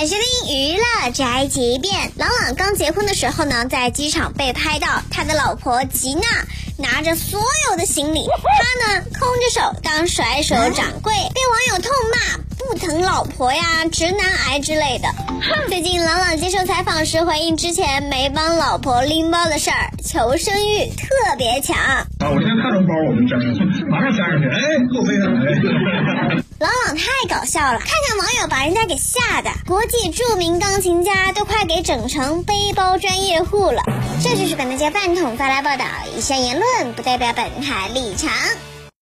来收听娱乐宅急便。朗朗刚结婚的时候呢，在机场被拍到他的老婆吉娜拿着所有的行李，他呢空着手当甩手掌柜，被网友痛骂不疼老婆呀、直男癌之类的。最近朗朗接受采访时回应之前没帮老婆拎包的事儿，求生欲特别强。啊，我现在看着包我就粘上去，马上粘上去，哎，够背上哎。太搞笑了，看看网友把人家给吓的，国际著名钢琴家都快给整成背包专业户了。这就是本台饭桶发来报道，以下言论不代表本台立场。